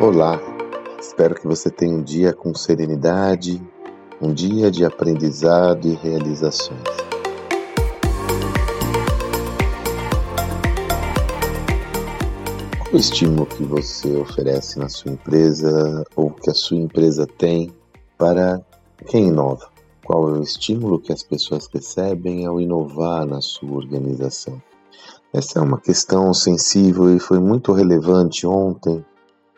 Olá, espero que você tenha um dia com serenidade, um dia de aprendizado e realizações. Qual o estímulo que você oferece na sua empresa ou que a sua empresa tem para quem inova? Qual é o estímulo que as pessoas recebem ao inovar na sua organização? Essa é uma questão sensível e foi muito relevante ontem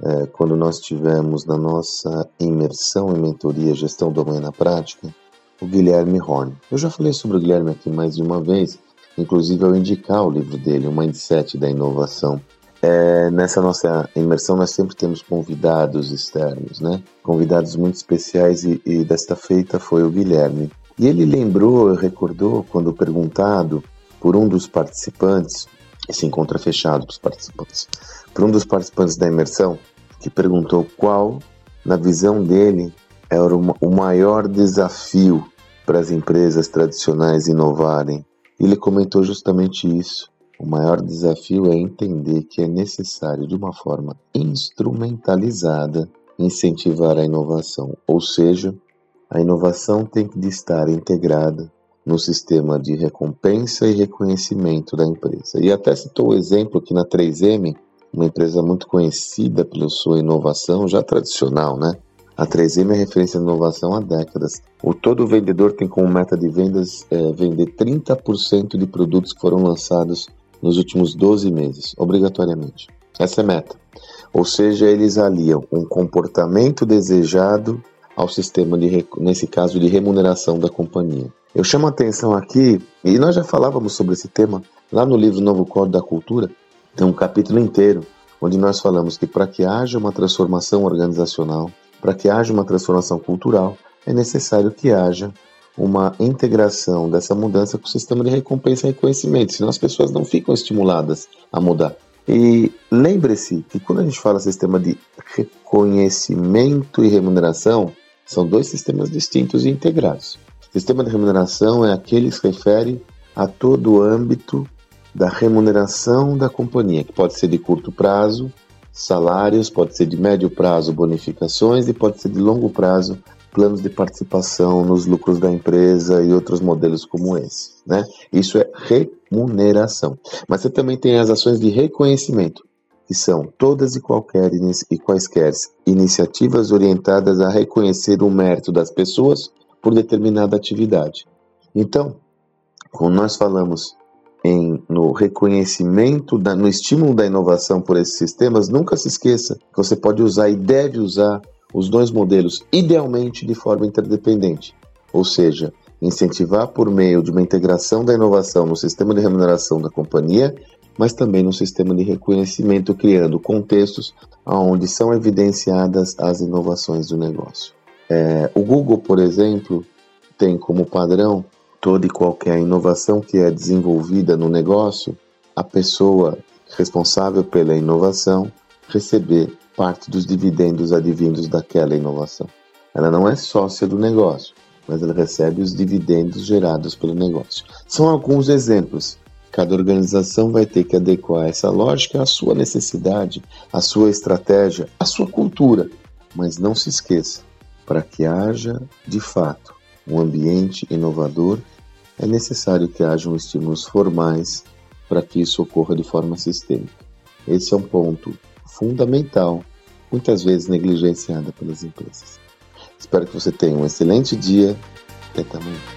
é, quando nós tivemos na nossa imersão em mentoria gestão do amanhã na prática, o Guilherme Horn. Eu já falei sobre o Guilherme aqui mais de uma vez, inclusive ao indicar o livro dele, O Mindset da Inovação. É, nessa nossa imersão nós sempre temos convidados externos, né? Convidados muito especiais e, e desta feita foi o Guilherme. E ele lembrou, recordou, quando perguntado por um dos participantes, esse encontro é fechado para os participantes, por um dos participantes da imersão, que perguntou qual, na visão dele, era o maior desafio para as empresas tradicionais inovarem. Ele comentou justamente isso. O maior desafio é entender que é necessário, de uma forma instrumentalizada, incentivar a inovação, ou seja, a inovação tem que estar integrada no sistema de recompensa e reconhecimento da empresa. E até citou o exemplo que na 3M, uma empresa muito conhecida pela sua inovação, já tradicional, né? A 3M é referência de inovação há décadas. O todo vendedor tem como meta de vendas é, vender 30% de produtos que foram lançados nos últimos 12 meses, obrigatoriamente. Essa é a meta. Ou seja, eles aliam um comportamento desejado ao sistema de, nesse caso, de remuneração da companhia. Eu chamo a atenção aqui, e nós já falávamos sobre esse tema lá no livro Novo Código da Cultura, tem um capítulo inteiro onde nós falamos que para que haja uma transformação organizacional, para que haja uma transformação cultural, é necessário que haja uma integração dessa mudança com o sistema de recompensa e reconhecimento, senão as pessoas não ficam estimuladas a mudar. E lembre-se que quando a gente fala sistema de reconhecimento e remuneração, são dois sistemas distintos e integrados. O sistema de remuneração é aquele que se refere a todo o âmbito da remuneração da companhia, que pode ser de curto prazo, salários, pode ser de médio prazo, bonificações e pode ser de longo prazo, planos de participação nos lucros da empresa e outros modelos como esse. Né? Isso é remuneração. Mas você também tem as ações de reconhecimento, que são todas e qualquer e quaisquer iniciativas orientadas a reconhecer o mérito das pessoas por determinada atividade. Então, quando nós falamos em, no reconhecimento, da, no estímulo da inovação por esses sistemas, nunca se esqueça que você pode usar e deve usar os dois modelos, idealmente de forma interdependente, ou seja, incentivar por meio de uma integração da inovação no sistema de remuneração da companhia, mas também no sistema de reconhecimento, criando contextos onde são evidenciadas as inovações do negócio. É, o Google, por exemplo, tem como padrão toda e qualquer inovação que é desenvolvida no negócio, a pessoa responsável pela inovação receber parte dos dividendos advindos daquela inovação. Ela não é sócia do negócio, mas ela recebe os dividendos gerados pelo negócio. São alguns exemplos. Cada organização vai ter que adequar essa lógica à sua necessidade, à sua estratégia, à sua cultura. Mas não se esqueça, para que haja, de fato, um ambiente inovador, é necessário que hajam estímulos formais para que isso ocorra de forma sistêmica. Esse é um ponto fundamental, muitas vezes negligenciada pelas empresas. Espero que você tenha um excelente dia e até amanhã.